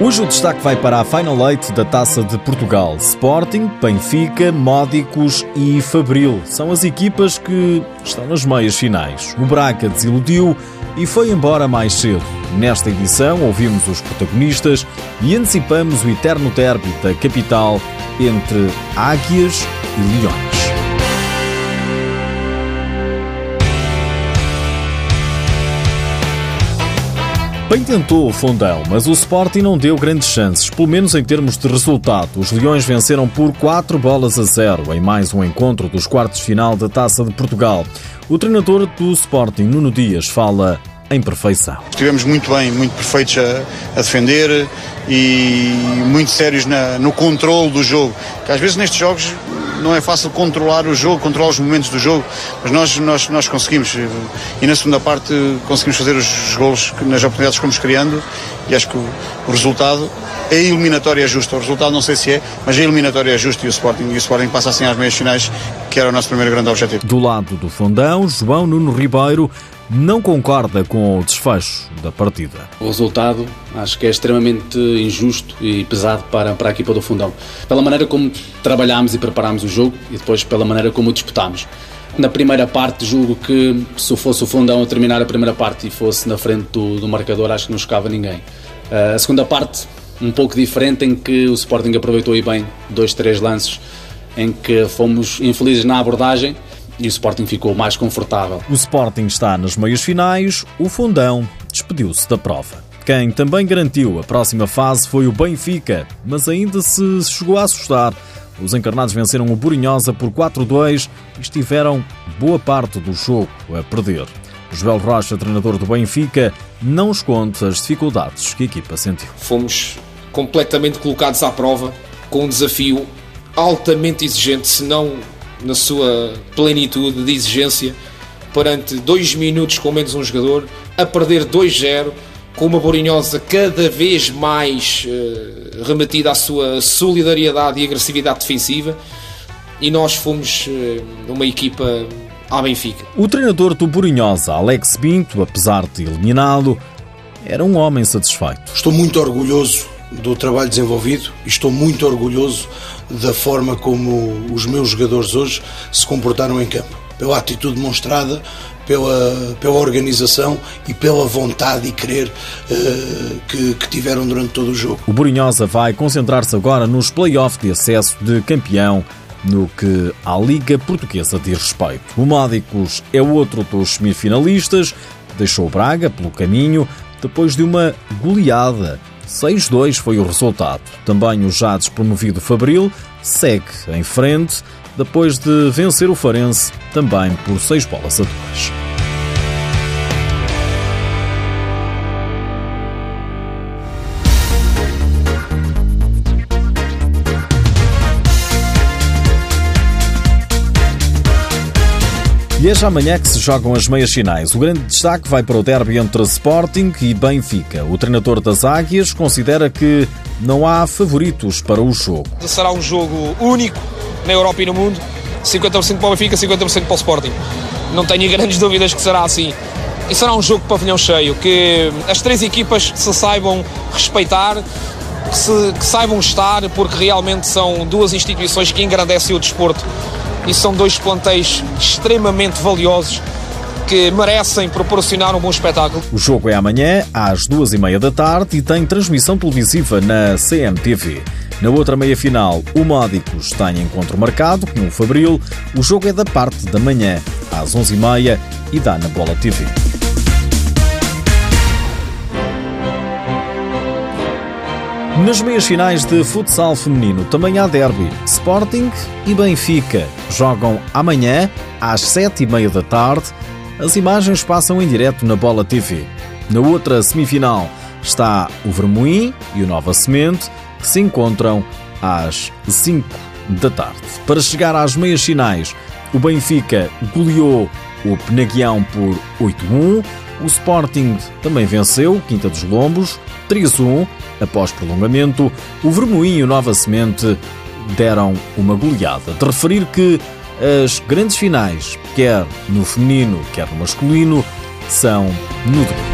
Hoje o destaque vai para a Final Eight da Taça de Portugal. Sporting, Benfica, Módicos e Fabril são as equipas que estão nas meias finais. O Braga desiludiu e foi embora mais cedo. Nesta edição ouvimos os protagonistas e antecipamos o eterno derby da capital entre Águias e Leões. Bem tentou o fundão, mas o Sporting não deu grandes chances, pelo menos em termos de resultado. Os Leões venceram por 4 bolas a 0 em mais um encontro dos quartos final da Taça de Portugal. O treinador do Sporting, Nuno Dias, fala em perfeição. Estivemos muito bem, muito perfeitos a, a defender e muito sérios na, no controle do jogo. Que às vezes nestes jogos não é fácil controlar o jogo, controlar os momentos do jogo, mas nós, nós, nós conseguimos. E na segunda parte conseguimos fazer os gols nas oportunidades que fomos criando e acho que o, o resultado a eliminatória é justa. O resultado não sei se é, mas a eliminatória é justa e o Sporting, e o Sporting passa assim às meias finais, que era o nosso primeiro grande objetivo. Do lado do fundão, João Nuno Ribeiro não concorda com o desfecho da partida. O resultado acho que é extremamente injusto e pesado para, para a equipa do Fundão. Pela maneira como trabalhámos e preparámos o jogo e depois pela maneira como o disputámos. Na primeira parte, julgo que se fosse o Fundão a terminar a primeira parte e fosse na frente do, do marcador, acho que não chocava ninguém. Uh, a segunda parte, um pouco diferente, em que o Sporting aproveitou e bem dois, três lances em que fomos infelizes na abordagem e o Sporting ficou mais confortável. O Sporting está nas meias finais, o Fundão despediu-se da prova. Quem também garantiu a próxima fase foi o Benfica, mas ainda se chegou a assustar. Os encarnados venceram o Burinhosa por 4-2 e estiveram boa parte do jogo a perder. Joel Rocha, treinador do Benfica, não esconde as dificuldades que a equipa sentiu. Fomos completamente colocados à prova com um desafio altamente exigente, se não na sua plenitude de exigência, perante dois minutos com menos um jogador, a perder 2-0, com uma Borinhosa cada vez mais uh, remetida à sua solidariedade e agressividade defensiva, e nós fomos uh, uma equipa à Benfica. O treinador do Borinhosa, Alex Binto, apesar de eliminado, era um homem satisfeito. Estou muito orgulhoso do trabalho desenvolvido e estou muito orgulhoso da forma como os meus jogadores hoje se comportaram em campo. Pela atitude demonstrada, pela, pela organização e pela vontade e querer uh, que, que, tiveram durante todo o jogo. O Borinhosa vai concentrar-se agora nos play-offs de acesso de campeão no que à Liga Portuguesa diz respeito. O Módicos é outro dos semifinalistas, deixou Braga pelo caminho depois de uma goleada 6-2 foi o resultado. Também o já despromovido Fabril segue em frente depois de vencer o Farense também por 6 bolas a 2. E é já amanhã que se jogam as meias finais. O grande destaque vai para o derby entre Sporting e Benfica. O treinador das Águias considera que não há favoritos para o jogo. Será um jogo único na Europa e no mundo. 50% para o Benfica, 50% para o Sporting. Não tenho grandes dúvidas que será assim. E será um jogo de pavilhão cheio, que as três equipas se saibam respeitar, que, se, que saibam estar, porque realmente são duas instituições que engrandecem o desporto e são dois plantéis extremamente valiosos que merecem proporcionar um bom espetáculo. O jogo é amanhã às duas e meia da tarde e tem transmissão televisiva na CMTV. Na outra meia-final, o Módicos tem encontro marcado com o Fabril. O jogo é da parte da manhã, às onze e meia e dá na Bola TV. Nas meias finais de futsal feminino também há derby. Sporting e Benfica jogam amanhã às sete e meia da tarde. As imagens passam em direto na Bola TV. Na outra semifinal está o Vermoim e o Nova Semente, que se encontram às 5 da tarde. Para chegar às meias finais, o Benfica goleou o Penaguião por 8-1. O Sporting também venceu Quinta dos Lombos 3-1 após prolongamento. O Vermoinho Nova Semente deram uma goleada. De referir que as grandes finais, quer no feminino, quer no masculino, são no domingo.